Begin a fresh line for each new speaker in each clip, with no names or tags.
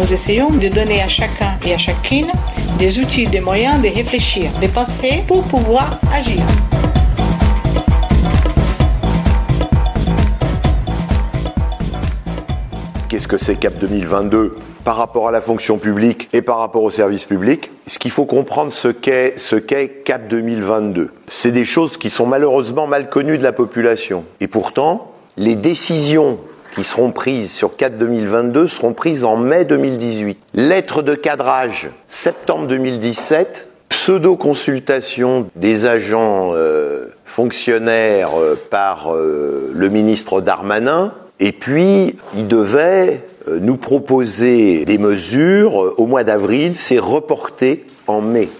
Nous essayons de donner à chacun et à chacune des outils, des moyens de réfléchir, de penser pour pouvoir agir.
Qu'est-ce que c'est CAP 2022 par rapport à la fonction publique et par rapport au service public? Ce qu'il faut comprendre, ce qu'est ce qu'est CAP 2022. C'est des choses qui sont malheureusement mal connues de la population. Et pourtant, les décisions qui seront prises sur CAP 2022 seront prises en mai 2018. Lettre de cadrage, septembre 2017. Pseudo-consultation des agents euh, fonctionnaires euh, par euh, le ministre Darmanin, et puis, il devait nous proposer des mesures au mois d'avril, c'est reporté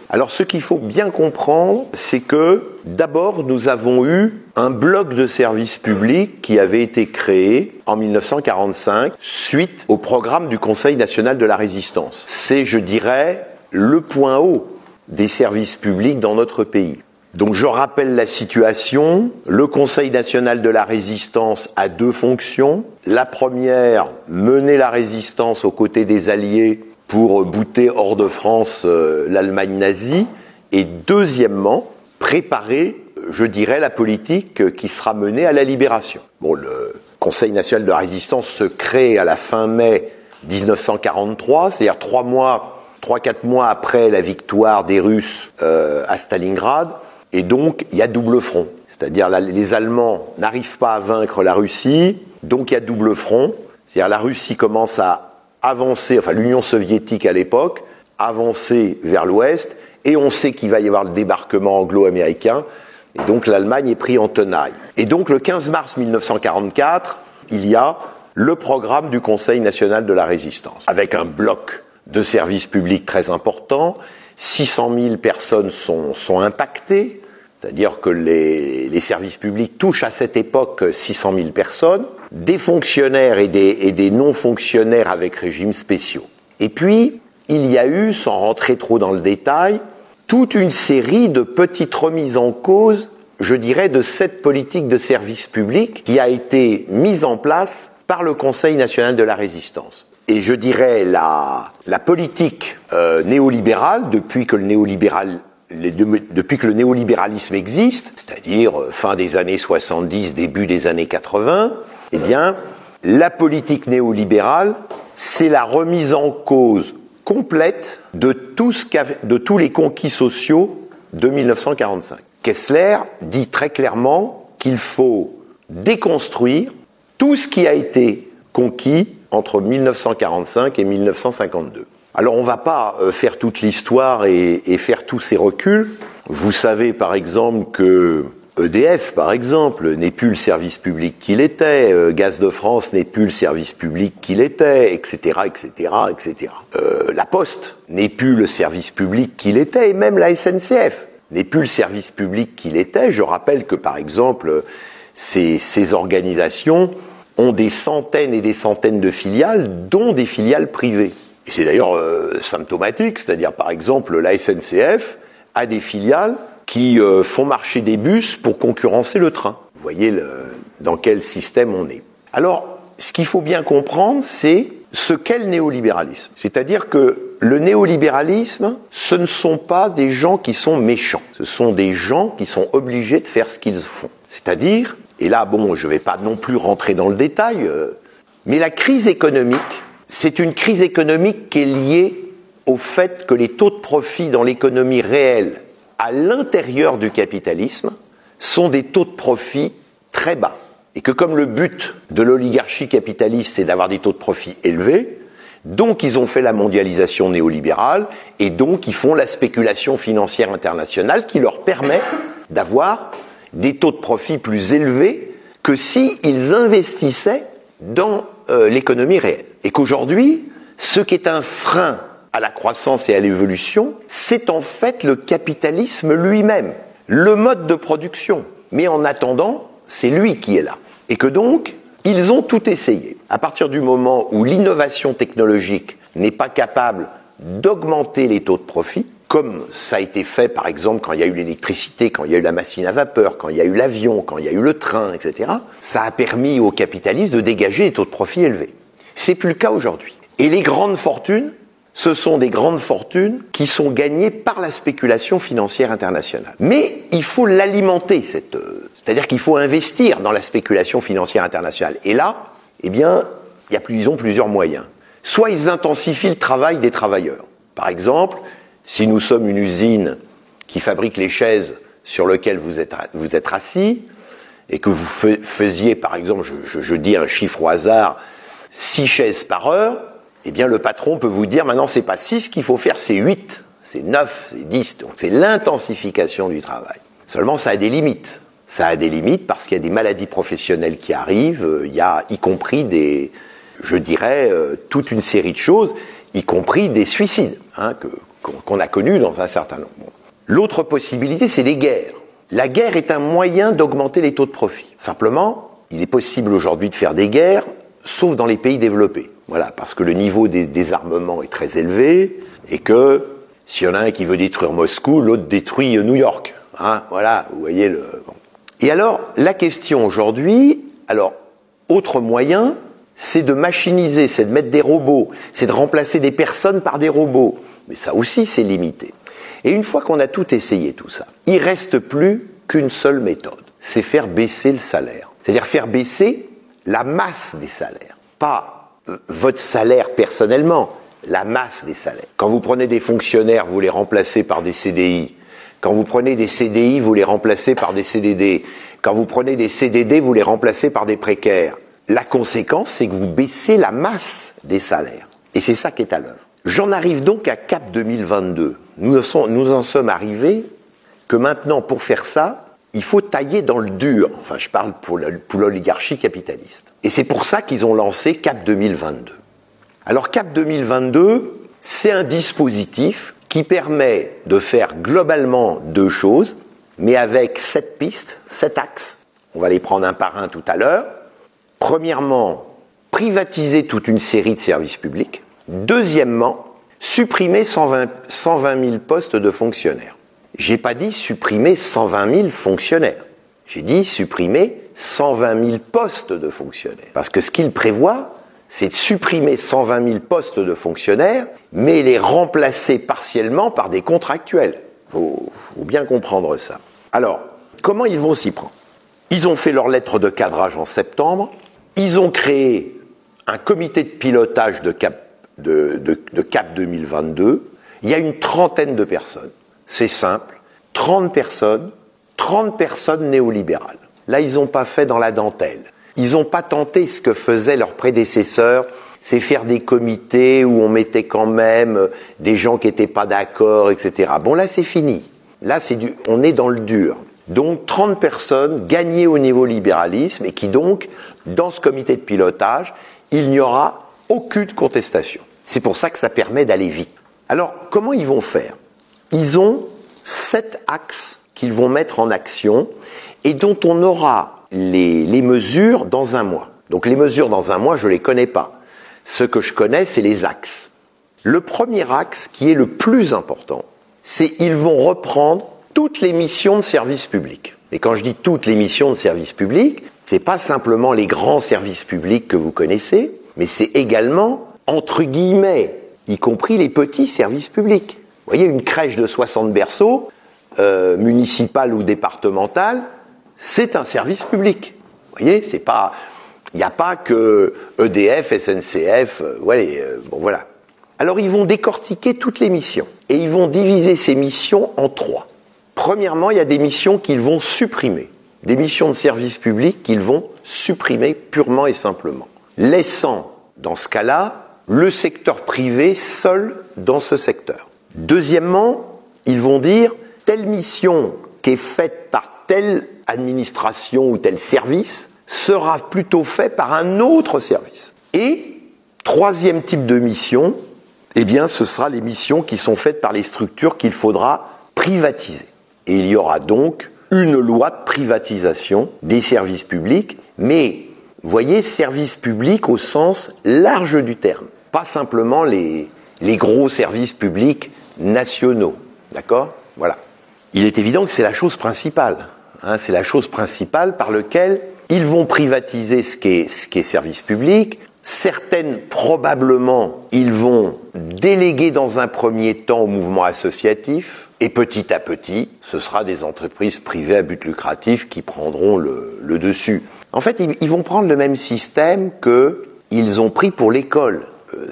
Alors ce qu'il faut bien comprendre, c'est que d'abord nous avons eu un bloc de services publics qui avait été créé en 1945 suite au programme du Conseil national de la résistance. C'est, je dirais, le point haut des services publics dans notre pays. Donc je rappelle la situation. Le Conseil national de la résistance a deux fonctions. La première, mener la résistance aux côtés des Alliés pour bouter hors de France euh, l'Allemagne nazie. Et deuxièmement, préparer, je dirais, la politique qui sera menée à la libération. Bon, le Conseil national de la résistance se crée à la fin mai 1943, c'est-à-dire trois mois, trois quatre mois après la victoire des Russes euh, à Stalingrad. Et donc, il y a double front. C'est-à-dire, les Allemands n'arrivent pas à vaincre la Russie, donc il y a double front. C'est-à-dire, la Russie commence à avancer, enfin l'Union soviétique à l'époque, avancer vers l'ouest, et on sait qu'il va y avoir le débarquement anglo-américain, et donc l'Allemagne est prise en tenaille. Et donc, le 15 mars 1944, il y a le programme du Conseil national de la résistance, avec un bloc de services publics très important. 600 000 personnes sont, sont impactées, c'est-à-dire que les, les, services publics touchent à cette époque 600 000 personnes, des fonctionnaires et des, et des non-fonctionnaires avec régimes spéciaux. Et puis, il y a eu, sans rentrer trop dans le détail, toute une série de petites remises en cause, je dirais, de cette politique de service public qui a été mise en place par le Conseil national de la résistance et je dirais la, la politique euh, néolibérale depuis que le néolibéral depuis que le néolibéralisme existe, c'est-à-dire euh, fin des années 70, début des années 80, eh bien, la politique néolibérale, c'est la remise en cause complète de, tout ce de tous les conquis sociaux de 1945. Kessler dit très clairement qu'il faut déconstruire tout ce qui a été conquis entre 1945 et 1952. Alors on ne va pas euh, faire toute l'histoire et, et, faire tous ces reculs. Vous savez par exemple que EDF, par exemple, n'est plus le service public qu'il était, euh, Gaz de France n'est plus le service public qu'il était, etc., etc., etc. La Poste n'est plus le service public qu'il était, et même la SNCF n'est plus le service public qu'il était. Je rappelle que, par exemple, ces, ces organisations ont des centaines et des centaines de filiales, dont des filiales privées. Et c'est d'ailleurs euh, symptomatique, c'est-à-dire par exemple la SNCF a des filiales qui euh, font marcher des bus pour concurrencer le train. Vous voyez le, dans quel système on est. Alors, ce qu'il faut bien comprendre, c'est ce qu'est le néolibéralisme. C'est-à-dire que le néolibéralisme, ce ne sont pas des gens qui sont méchants. Ce sont des gens qui sont obligés de faire ce qu'ils font. C'est-à-dire, et là, bon, je ne vais pas non plus rentrer dans le détail, euh, mais la crise économique, c'est une crise économique qui est liée au fait que les taux de profit dans l'économie réelle à l'intérieur du capitalisme sont des taux de profit très bas. Et que comme le but de l'oligarchie capitaliste, c'est d'avoir des taux de profit élevés, donc ils ont fait la mondialisation néolibérale et donc ils font la spéculation financière internationale qui leur permet d'avoir des taux de profit plus élevés que s'ils investissaient dans euh, l'économie réelle. Et qu'aujourd'hui, ce qui est un frein à la croissance et à l'évolution, c'est en fait le capitalisme lui-même, le mode de production. Mais en attendant, c'est lui qui est là. Et que donc, ils ont tout essayé. À partir du moment où l'innovation technologique n'est pas capable d'augmenter les taux de profit, comme ça a été fait par exemple quand il y a eu l'électricité, quand il y a eu la machine à vapeur, quand il y a eu l'avion, quand il y a eu le train, etc., ça a permis aux capitalistes de dégager des taux de profit élevés. C'est plus le cas aujourd'hui. Et les grandes fortunes, ce sont des grandes fortunes qui sont gagnées par la spéculation financière internationale. Mais il faut l'alimenter, euh, c'est-à-dire qu'il faut investir dans la spéculation financière internationale. Et là, eh bien, il y a plus, ils ont plusieurs moyens. Soit ils intensifient le travail des travailleurs. Par exemple, si nous sommes une usine qui fabrique les chaises sur lesquelles vous êtes, vous êtes assis, et que vous faisiez, par exemple, je, je, dis un chiffre au hasard, 6 chaises par heure, eh bien le patron peut vous dire maintenant c'est pas 6 qu'il faut faire, c'est 8, c'est 9, c'est 10. Donc c'est l'intensification du travail. Seulement ça a des limites. Ça a des limites parce qu'il y a des maladies professionnelles qui arrivent, euh, il y a y compris des, je dirais, euh, toute une série de choses, y compris des suicides, hein, qu'on a connu dans un certain nombre. L'autre possibilité, c'est les guerres. La guerre est un moyen d'augmenter les taux de profit. Simplement, il est possible aujourd'hui de faire des guerres, sauf dans les pays développés. Voilà, parce que le niveau des désarmements est très élevé et que s'il y en a un qui veut détruire Moscou, l'autre détruit New York. Hein, voilà, vous voyez le. Et alors, la question aujourd'hui, alors, autre moyen, c'est de machiniser, c'est de mettre des robots, c'est de remplacer des personnes par des robots. Mais ça aussi, c'est limité. Et une fois qu'on a tout essayé, tout ça, il reste plus qu'une seule méthode. C'est faire baisser le salaire. C'est-à-dire faire baisser la masse des salaires. Pas votre salaire personnellement, la masse des salaires. Quand vous prenez des fonctionnaires, vous les remplacez par des CDI. Quand vous prenez des CDI, vous les remplacez par des CDD. Quand vous prenez des CDD, vous les remplacez par des précaires. La conséquence, c'est que vous baissez la masse des salaires. Et c'est ça qui est à l'œuvre. J'en arrive donc à Cap 2022. Nous, nous en sommes arrivés que maintenant, pour faire ça, il faut tailler dans le dur. Enfin, je parle pour l'oligarchie capitaliste. Et c'est pour ça qu'ils ont lancé Cap 2022. Alors Cap 2022, c'est un dispositif qui permet de faire globalement deux choses, mais avec sept pistes, sept axes. On va les prendre un par un tout à l'heure. Premièrement, privatiser toute une série de services publics. Deuxièmement, supprimer 120, 120 000 postes de fonctionnaires. J'ai pas dit supprimer 120 000 fonctionnaires. J'ai dit supprimer 120 000 postes de fonctionnaires. Parce que ce qu'il prévoit, c'est de supprimer 120 000 postes de fonctionnaires, mais les remplacer partiellement par des contractuels. Faut, faut bien comprendre ça. Alors, comment ils vont s'y prendre? Ils ont fait leur lettre de cadrage en septembre. Ils ont créé un comité de pilotage de Cap, de, de, Cap 2022. Il y a une trentaine de personnes. C'est simple. 30 personnes, 30 personnes néolibérales. Là, ils n'ont pas fait dans la dentelle. Ils n'ont pas tenté ce que faisaient leurs prédécesseurs, c'est faire des comités où on mettait quand même des gens qui n'étaient pas d'accord, etc. Bon, là, c'est fini. Là, c'est du, on est dans le dur. Donc 30 personnes gagnées au niveau libéralisme et qui donc, dans ce comité de pilotage, il n'y aura aucune contestation. C'est pour ça que ça permet d'aller vite. Alors, comment ils vont faire? Ils ont sept axes qu'ils vont mettre en action et dont on aura les, mesures dans un mois. Donc les mesures dans un mois, je ne les connais pas. Ce que je connais, c'est les axes. Le premier axe, qui est le plus important, c'est ils vont reprendre toutes les missions de service public. Et quand je dis toutes les missions de service public, c'est pas simplement les grands services publics que vous connaissez, mais c'est également, entre guillemets, y compris les petits services publics. Vous voyez, une crèche de 60 berceaux, euh, municipale ou départementale, c'est un service public. Vous voyez, c'est pas, il n'y a pas que EDF, SNCF, euh, euh, voilà. Alors ils vont décortiquer toutes les missions et ils vont diviser ces missions en trois. Premièrement, il y a des missions qu'ils vont supprimer, des missions de service public qu'ils vont supprimer purement et simplement, laissant dans ce cas-là le secteur privé seul dans ce secteur. Deuxièmement, ils vont dire telle mission qui est faite par telle administration ou tel service sera plutôt faite par un autre service. Et troisième type de mission, eh bien, ce sera les missions qui sont faites par les structures qu'il faudra privatiser. Et il y aura donc une loi de privatisation des services publics, mais voyez, services publics au sens large du terme, pas simplement les, les gros services publics nationaux. D'accord? Voilà. Il est évident que c'est la chose principale. Hein, c'est la chose principale par laquelle ils vont privatiser ce qui est, service public. Certaines, probablement, ils vont déléguer dans un premier temps au mouvement associatif. Et petit à petit, ce sera des entreprises privées à but lucratif qui prendront le, le dessus. En fait, ils, ils, vont prendre le même système que ils ont pris pour l'école. Euh,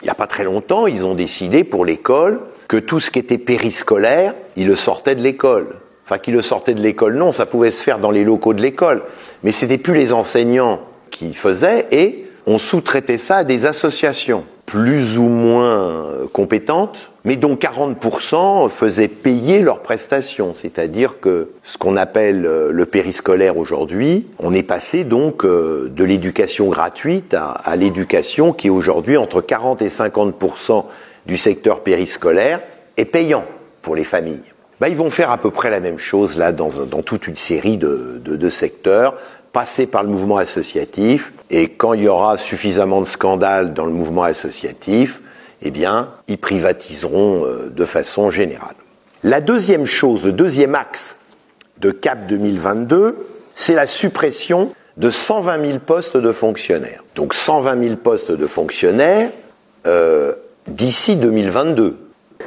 il n'y a pas très longtemps, ils ont décidé pour l'école que tout ce qui était périscolaire, ils le sortaient de l'école. Enfin, qu'ils le sortaient de l'école, non, ça pouvait se faire dans les locaux de l'école. Mais c'était plus les enseignants qui faisaient et on sous-traitait ça à des associations plus ou moins compétentes, mais dont 40% faisaient payer leurs prestations. C'est-à-dire que ce qu'on appelle le périscolaire aujourd'hui, on est passé donc de l'éducation gratuite à, à l'éducation qui aujourd'hui entre 40 et 50% du secteur périscolaire est payant pour les familles. Ben, ils vont faire à peu près la même chose là dans, dans toute une série de, de, secteurs passer par le mouvement associatif et quand il y aura suffisamment de scandales dans le mouvement associatif, eh bien, ils privatiseront de façon générale. La deuxième chose, le deuxième axe de CAP 2022, c'est la suppression de 120 000 postes de fonctionnaires. Donc 120 000 postes de fonctionnaires euh, d'ici 2022.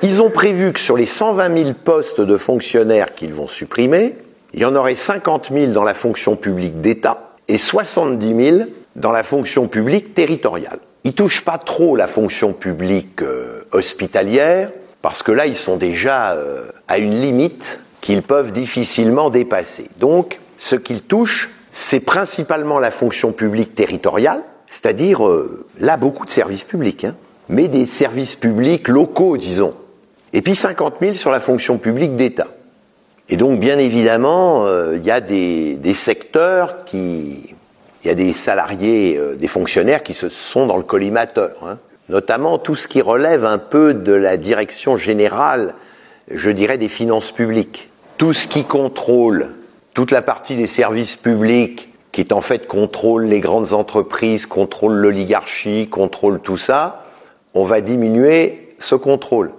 Ils ont prévu que sur les 120 000 postes de fonctionnaires qu'ils vont supprimer, il y en aurait 50 000 dans la fonction publique d'État et 70 000 dans la fonction publique territoriale. Ils touchent pas trop la fonction publique euh, hospitalière parce que là ils sont déjà euh, à une limite qu'ils peuvent difficilement dépasser. Donc ce qu'ils touchent, c'est principalement la fonction publique territoriale, c'est-à-dire euh, là beaucoup de services publics, hein, mais des services publics locaux, disons. Et puis 50 000 sur la fonction publique d'État. Et donc, bien évidemment, il euh, y a des, des, secteurs qui, il y a des salariés, euh, des fonctionnaires qui se sont dans le collimateur, hein. notamment tout ce qui relève un peu de la direction générale, je dirais, des finances publiques. Tout ce qui contrôle toute la partie des services publics, qui est en fait contrôle les grandes entreprises, contrôle l'oligarchie, contrôle tout ça, on va diminuer ce contrôle.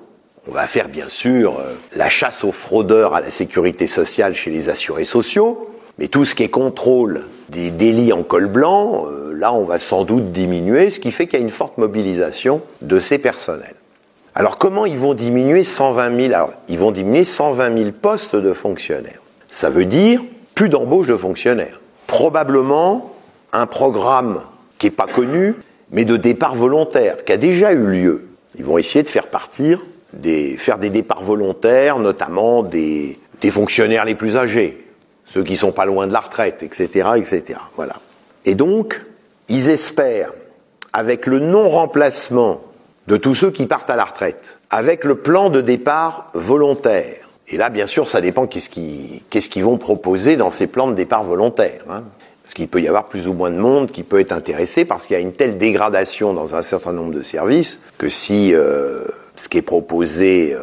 On va faire bien sûr la chasse aux fraudeurs à la sécurité sociale chez les assurés sociaux, mais tout ce qui est contrôle des délits en col blanc, euh, là on va sans doute diminuer, ce qui fait qu'il y a une forte mobilisation de ces personnels. Alors comment ils vont diminuer 120 000 Alors ils vont diminuer 120 000 postes de fonctionnaires. Ça veut dire plus d'embauche de fonctionnaires. Probablement un programme qui n'est pas connu, mais de départ volontaire, qui a déjà eu lieu. Ils vont essayer de faire partir des, faire des départs volontaires, notamment des, fonctionnaires les plus âgés, ceux qui sont pas loin de la retraite, etc., etc. Voilà. Et donc, ils espèrent, avec le non-remplacement de tous ceux qui partent à la retraite, avec le plan de départ volontaire, et là, bien sûr, ça dépend qu'est-ce qu'ils qu'est-ce qu'ils vont proposer dans ces plans de départ volontaire. Hein. Parce qu'il peut y avoir plus ou moins de monde qui peut être intéressé parce qu'il y a une telle dégradation dans un certain nombre de services que si euh, ce qui est proposé euh,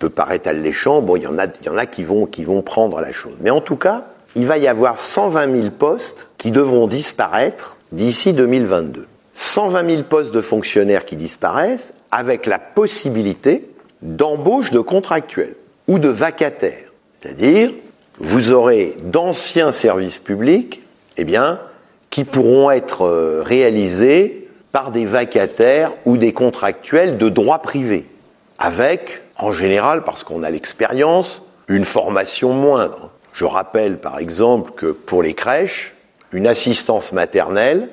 peut paraître alléchant, bon, il y en a, il y en a qui vont, qui vont prendre la chose. Mais en tout cas, il va y avoir 120 000 postes qui devront disparaître d'ici 2022. 120 000 postes de fonctionnaires qui disparaissent avec la possibilité d'embauche de contractuels ou de vacataires. C'est-à-dire, vous aurez d'anciens services publics, eh bien, qui pourront être réalisés par des vacataires ou des contractuels de droit privé, avec, en général, parce qu'on a l'expérience, une formation moindre. Je rappelle par exemple que pour les crèches, une assistance maternelle,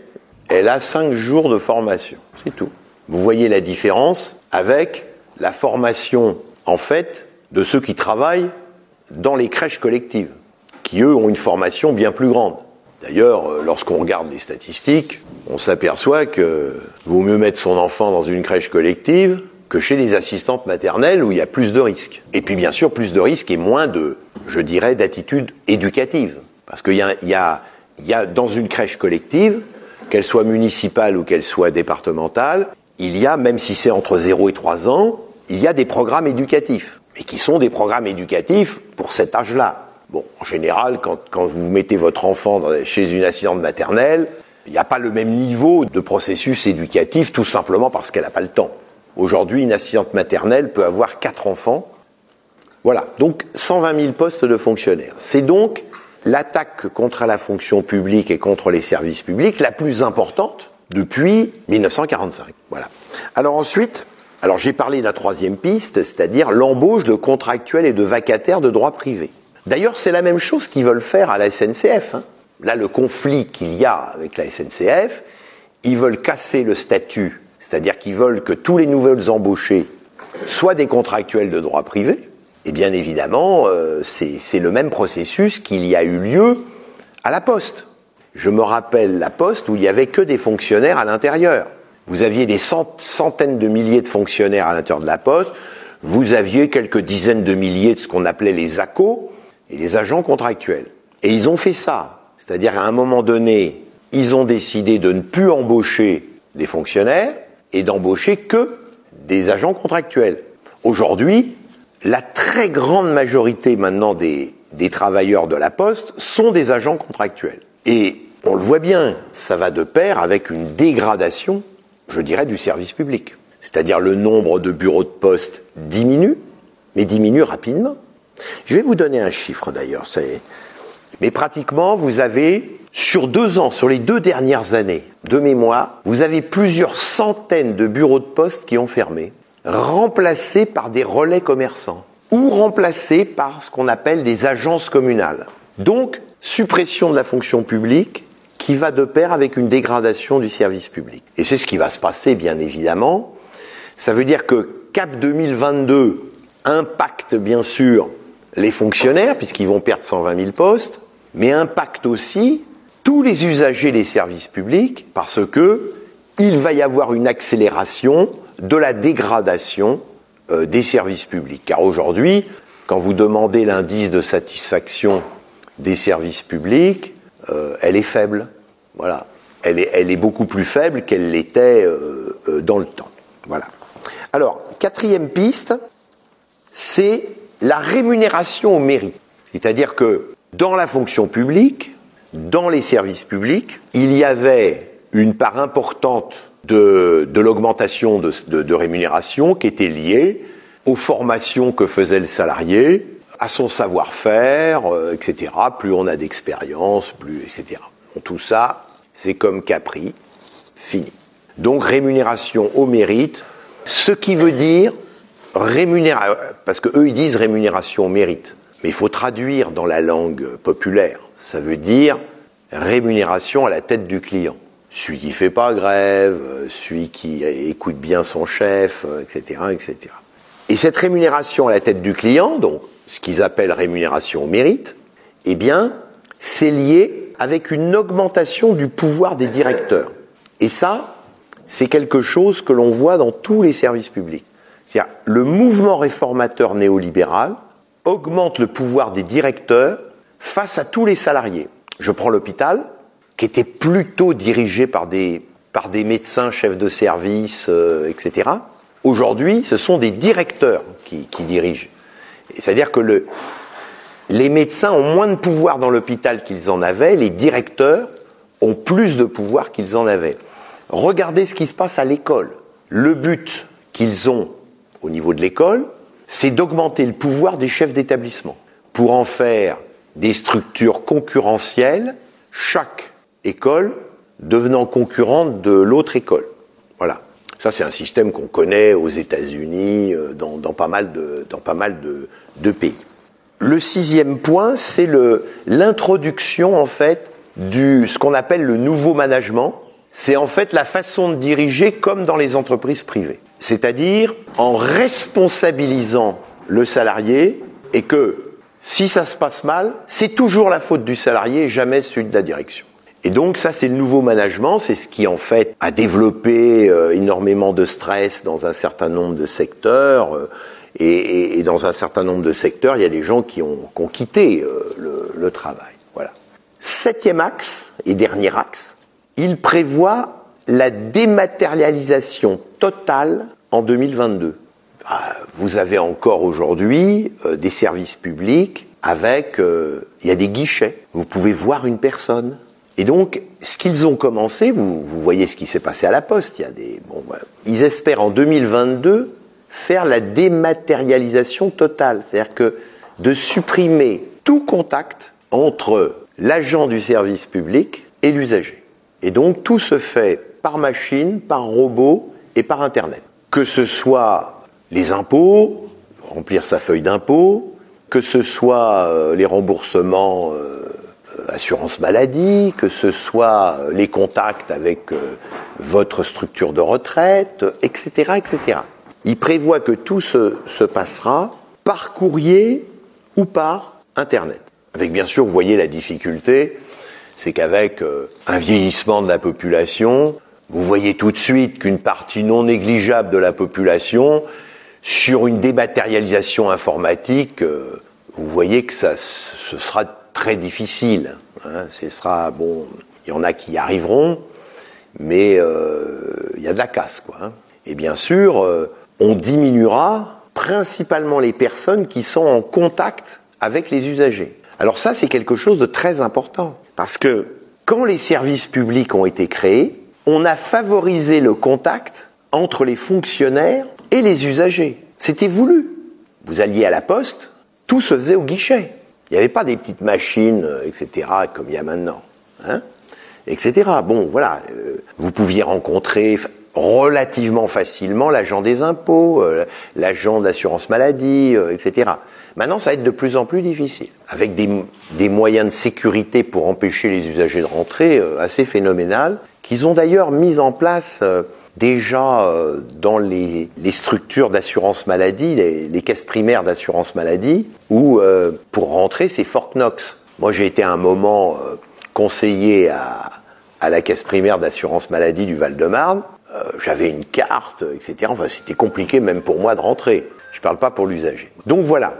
elle a cinq jours de formation. C'est tout. Vous voyez la différence avec la formation, en fait, de ceux qui travaillent dans les crèches collectives, qui eux ont une formation bien plus grande. D'ailleurs, lorsqu'on regarde les statistiques, on s'aperçoit que vaut mieux mettre son enfant dans une crèche collective que chez les assistantes maternelles où il y a plus de risques. Et puis bien sûr, plus de risques et moins de, je dirais, d'attitude éducative. Parce qu'il y a, y, a, y a dans une crèche collective, qu'elle soit municipale ou qu'elle soit départementale, il y a, même si c'est entre 0 et 3 ans, il y a des programmes éducatifs, et qui sont des programmes éducatifs pour cet âge-là. Bon, en général, quand, vous mettez votre enfant dans, chez une assistante maternelle, il n'y a pas le même niveau de processus éducatif, tout simplement parce qu'elle n'a pas le temps. Aujourd'hui, une assistante maternelle peut avoir quatre enfants. Voilà, donc 120 000 postes de fonctionnaires. C'est donc l'attaque contre la fonction publique et contre les services publics la plus importante depuis 1945. Voilà. Alors ensuite, alors j'ai parlé de la troisième piste, c'est-à-dire l'embauche de contractuels et de vacataires de droit privé. D'ailleurs, c'est la même chose qu'ils veulent faire à la SNCF. Hein. Là, le conflit qu'il y a avec la SNCF, ils veulent casser le statut, c'est-à-dire qu'ils veulent que tous les nouvelles embauchés soient des contractuels de droit privé. Et bien évidemment, euh, c'est le même processus qu'il y a eu lieu à la Poste. Je me rappelle la Poste où il n'y avait que des fonctionnaires à l'intérieur. Vous aviez des centaines de milliers de fonctionnaires à l'intérieur de la Poste. Vous aviez quelques dizaines de milliers de ce qu'on appelait les ACO et les agents contractuels. Et ils ont fait ça. C'est-à-dire à un moment donné, ils ont décidé de ne plus embaucher des fonctionnaires et d'embaucher que des agents contractuels. Aujourd'hui, la très grande majorité maintenant des, travailleurs de la Poste sont des agents contractuels. Et on le voit bien, ça va de pair avec une dégradation, je dirais, du service public. C'est-à-dire le nombre de bureaux de poste diminue, mais diminue rapidement. Je vais vous donner un chiffre d'ailleurs. Mais pratiquement, vous avez, sur deux ans, sur les deux dernières années, de mémoire, vous avez plusieurs centaines de bureaux de poste qui ont fermé, remplacés par des relais commerçants, ou remplacés par ce qu'on appelle des agences communales. Donc, suppression de la fonction publique qui va de pair avec une dégradation du service public. Et c'est ce qui va se passer, bien évidemment. Ça veut dire que CAP 2022 impacte, bien sûr, les fonctionnaires, puisqu'ils vont perdre 120 000 postes, mais impacte aussi tous les usagers des services publics parce que il va y avoir une accélération de la dégradation euh, des services publics. Car aujourd'hui, quand vous demandez l'indice de satisfaction des services publics, euh, elle est faible. Voilà. Elle est, beaucoup plus faible qu'elle l'était euh, dans le temps. Voilà. Alors, quatrième piste, c'est la rémunération au mérite. C'est-à-dire que dans la fonction publique, dans les services publics, il y avait une part importante de, l'augmentation de, rémunération qui était liée aux formations que faisait le salarié, à son savoir-faire, euh, etc. Plus on a d'expérience, plus, etc. Tout ça, c'est comme Capri, fini. Donc rémunération au mérite, ce qui veut dire rémunération, parce que eux ils disent rémunération au mérite. Mais il faut traduire dans la langue populaire. Ça veut dire rémunération à la tête du client. Celui qui fait pas grève, celui qui écoute bien son chef, etc., etc. Et cette rémunération à la tête du client, donc ce qu'ils appellent rémunération au mérite, eh bien, c'est lié avec une augmentation du pouvoir des directeurs. Et ça, c'est quelque chose que l'on voit dans tous les services publics. C'est-à-dire, le mouvement réformateur néolibéral augmente le pouvoir des directeurs face à tous les salariés. Je prends l'hôpital, qui était plutôt dirigé par des, par des médecins, chefs de service, euh, etc. Aujourd'hui, ce sont des directeurs qui, qui dirigent. C'est-à-dire que le, les médecins ont moins de pouvoir dans l'hôpital qu'ils en avaient, les directeurs ont plus de pouvoir qu'ils en avaient. Regardez ce qui se passe à l'école. Le but qu'ils ont au niveau de l'école, c'est d'augmenter le pouvoir des chefs d'établissement pour en faire des structures concurrentielles, chaque école devenant concurrente de l'autre école. Voilà. Ça, c'est un système qu'on connaît aux États-Unis, euh, dans, dans, pas mal, de, dans pas mal de, de pays. Le sixième point, c'est l'introduction, en fait, du, ce qu'on appelle le nouveau management. C'est en fait la façon de diriger comme dans les entreprises privées c'est-à-dire en responsabilisant le salarié et que si ça se passe mal, c'est toujours la faute du salarié et jamais celui de la direction. Et donc ça, c'est le nouveau management, c'est ce qui en fait a développé euh, énormément de stress dans un certain nombre de secteurs. Euh, et, et, et, dans un certain nombre de secteurs, il y a des gens qui ont, qui ont quitté euh, le, le, travail. Voilà. Septième axe et dernier axe, il prévoit la dématérialisation totale en 2022. Ah, vous avez encore aujourd'hui euh, des services publics avec, euh, il y a des guichets. Vous pouvez voir une personne. Et donc, ce qu'ils ont commencé, vous, voyez ce qui s'est passé à la Poste. Il y a des, bon, ils espèrent en 2022 faire la dématérialisation totale, c'est-à-dire que de supprimer tout contact entre l'agent du service public et l'usager. Et donc tout se fait par machine, par robot et par Internet. Que ce soit les impôts, remplir sa feuille d'impôt, que ce soit euh, les remboursements euh, assurance maladie, que ce soit euh, les contacts avec euh, votre structure de retraite, etc., etc. Il prévoit que tout se, se passera par courrier ou par Internet. Avec bien sûr, vous voyez la difficulté, c'est qu'avec euh, un vieillissement de la population, vous voyez tout de suite qu'une partie non négligeable de la population, sur une dématérialisation informatique, euh, vous voyez que ça, ce sera très difficile. Hein. Ce sera bon, il y en a qui y arriveront, mais euh, il y a de la casse, quoi. Hein. Et bien sûr, on diminuera principalement les personnes qui sont en contact avec les usagers. Alors ça, c'est quelque chose de très important. Parce que quand les services publics ont été créés, on a favorisé le contact entre les fonctionnaires et les usagers. C'était voulu. Vous alliez à la poste, tout se faisait au guichet. Il n'y avait pas des petites machines, euh, etc., comme il y a maintenant. Hein etc. Bon, voilà. Euh, vous pouviez rencontrer relativement facilement l'agent des impôts, euh, l'agent de l'assurance maladie, euh, etc. Maintenant, ça va être de plus en plus difficile, avec des, des moyens de sécurité pour empêcher les usagers de rentrer euh, assez phénoménal, qu'ils ont d'ailleurs mis en place déjà dans les, les structures d'assurance maladie, les, les caisses primaires d'assurance maladie, où euh, pour rentrer, c'est Fort Knox. Moi, j'ai été un moment euh, conseiller à, à la caisse primaire d'assurance maladie du Val-de-Marne. Euh, J'avais une carte, etc. Enfin, c'était compliqué même pour moi de rentrer. Je parle pas pour l'usager. Donc voilà.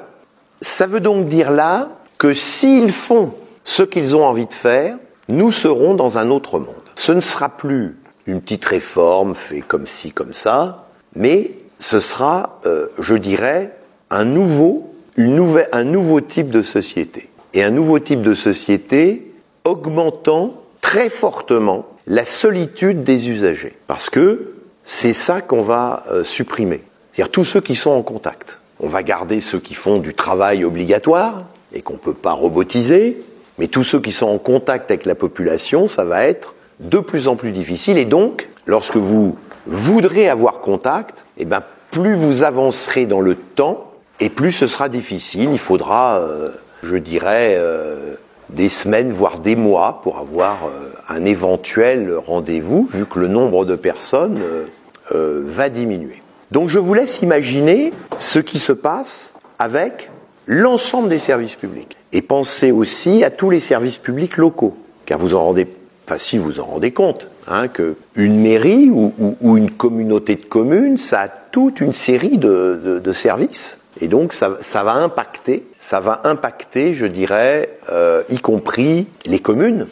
Ça veut donc dire là que s'ils font ce qu'ils ont envie de faire, nous serons dans un autre monde. Ce ne sera plus une petite réforme fait comme ci, comme ça, mais ce sera, euh, je dirais, un nouveau, une nouvelle, un nouveau type de société. Et un nouveau type de société augmentant très fortement la solitude des usagers. Parce que c'est ça qu'on va euh, supprimer. C'est-à-dire tous ceux qui sont en contact. On va garder ceux qui font du travail obligatoire et qu'on ne peut pas robotiser, mais tous ceux qui sont en contact avec la population, ça va être de plus en plus difficile. Et donc, lorsque vous voudrez avoir contact, eh ben, plus vous avancerez dans le temps, et plus ce sera difficile. Il faudra, euh, je dirais, euh, des semaines, voire des mois pour avoir un éventuel rendez-vous, vu que le nombre de personnes euh, euh, va diminuer. Donc je vous laisse imaginer ce qui se passe avec l'ensemble des services publics. Et pensez aussi à tous les services publics locaux, car vous en rendez, enfin si vous en rendez compte, hein, que mairie ou, une communauté de communes, ça a toute une série de, services. Et donc ça, ça, va impacter, ça va impacter, je dirais, euh, y compris les communes.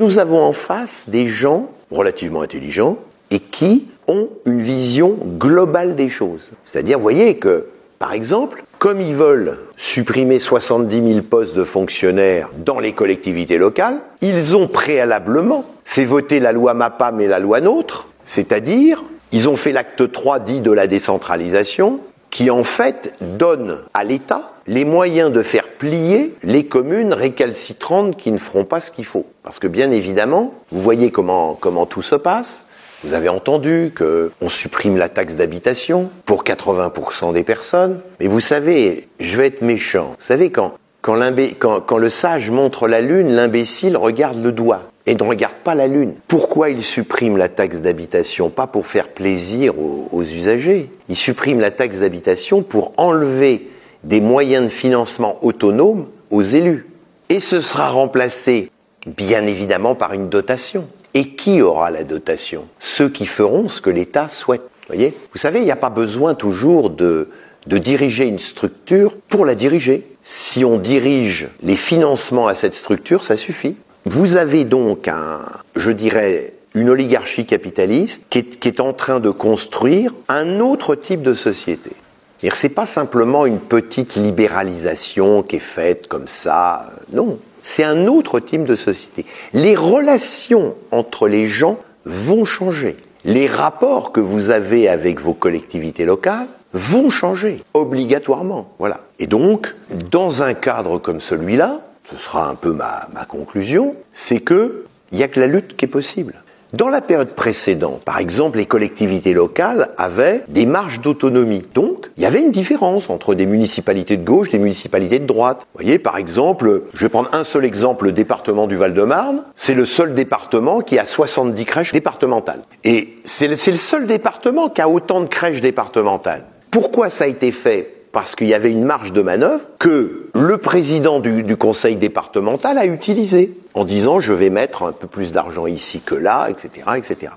Nous avons en face des gens relativement intelligents et qui ont une vision globale des choses. C'est-à-dire, voyez que, par exemple, comme ils veulent supprimer 70 000 postes de fonctionnaires dans les collectivités locales, ils ont préalablement fait voter la loi MAPAM et la loi NOTRe, c'est-à-dire, ils ont fait l'acte 3 dit de la décentralisation, qui en fait donne à l'État les moyens de faire plier les communes récalcitrantes qui ne feront pas ce qu'il faut. Parce que bien évidemment, vous voyez comment, comment tout se passe. Vous avez entendu qu'on supprime la taxe d'habitation pour 80% des personnes. Mais vous savez, je vais être méchant. Vous savez, quand, quand, quand, quand le sage montre la lune, l'imbécile regarde le doigt et ne regarde pas la lune. Pourquoi il supprime la taxe d'habitation? Pas pour faire plaisir aux, usagers. Il supprime la taxe d'habitation pour enlever des moyens de financement autonomes aux élus. Et ce sera remplacé, bien évidemment, par une dotation. Et qui aura la dotation? Ceux qui feront ce que l'État souhaite. Voyez? Vous savez, il n'y a pas besoin toujours de diriger une structure pour la diriger. Si on dirige les financements à cette structure, ça suffit. Vous avez donc un, je dirais, une oligarchie capitaliste qui est, qui est en train de construire un autre type de société. C'est pas simplement une petite libéralisation qui est faite comme ça. Non, c'est un autre type de société. Les relations entre les gens vont changer. Les rapports que vous avez avec vos collectivités locales vont changer obligatoirement. Voilà. Et donc, dans un cadre comme celui-là, ce sera un peu ma, conclusion, c'est que il n'y a que la lutte qui est possible. Dans la période précédente, par exemple, les collectivités locales avaient des marges d'autonomie. Donc, il y avait une différence entre des municipalités de gauche et des municipalités de droite. Vous voyez, par exemple, je vais prendre un seul exemple, le département du Val-de-Marne. C'est le seul département qui a 70 crèches départementales. Et c'est le, le seul département qui a autant de crèches départementales. Pourquoi ça a été fait? Parce qu'il y avait une marge de manœuvre que le président du, conseil départemental a utilisé en disant je vais mettre un peu plus d'argent ici que là, etc., etc.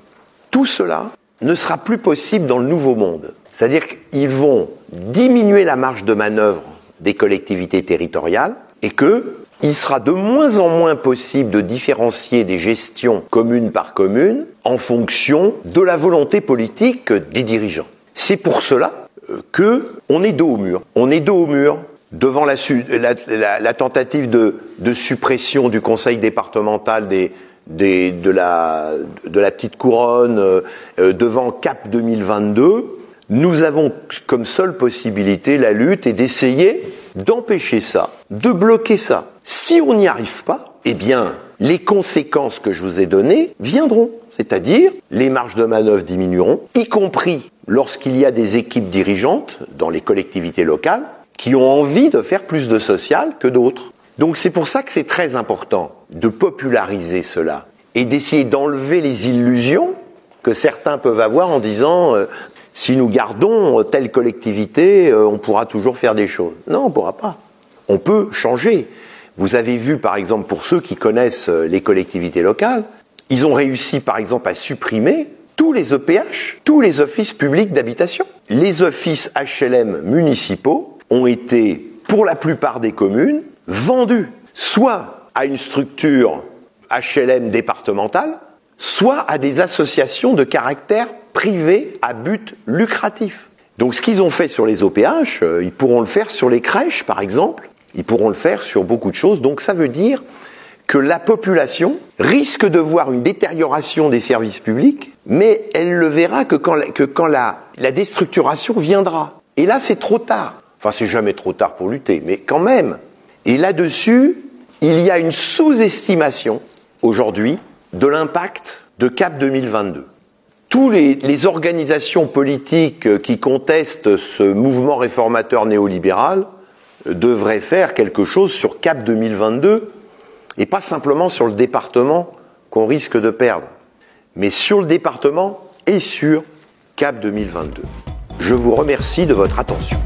Tout cela ne sera plus possible dans le nouveau monde. C'est-à-dire qu'ils vont diminuer la marge de manœuvre des collectivités territoriales et que il sera de moins en moins possible de différencier des gestions commune par commune en fonction de la volonté politique des dirigeants. C'est pour cela que on est dos au mur. On est dos au mur devant la, la, la, la tentative de, de, suppression du conseil départemental des, des, de, la, de la petite couronne, euh, devant CAP 2022. Nous avons comme seule possibilité la lutte et d'essayer d'empêcher ça, de bloquer ça. Si on n'y arrive pas, eh bien, les conséquences que je vous ai données viendront. C'est-à-dire, les marges de manœuvre diminueront, y compris lorsqu'il y a des équipes dirigeantes dans les collectivités locales qui ont envie de faire plus de social que d'autres. Donc c'est pour ça que c'est très important de populariser cela et d'essayer d'enlever les illusions que certains peuvent avoir en disant euh, si nous gardons telle collectivité, euh, on pourra toujours faire des choses. Non, on ne pourra pas. On peut changer. Vous avez vu, par exemple, pour ceux qui connaissent euh, les collectivités locales, ils ont réussi, par exemple, à supprimer tous les EPH, tous les offices publics d'habitation. Les offices HLM municipaux ont été, pour la plupart des communes, vendus soit à une structure HLM départementale, soit à des associations de caractère privé à but lucratif. Donc ce qu'ils ont fait sur les OPH, euh, ils pourront le faire sur les crèches, par exemple, ils pourront le faire sur beaucoup de choses. Donc ça veut dire que la population risque de voir une détérioration des services publics, mais elle le verra que quand, que quand la, la déstructuration viendra. Et là, c'est trop tard. Enfin, c'est jamais trop tard pour lutter, mais quand même. Et là-dessus, il y a une sous-estimation aujourd'hui de l'impact de CAP 2022. Tous les, les, organisations politiques qui contestent ce mouvement réformateur néolibéral devraient faire quelque chose sur CAP 2022 et pas simplement sur le département qu'on risque de perdre, mais sur le département et sur CAP 2022. Je vous remercie de votre attention.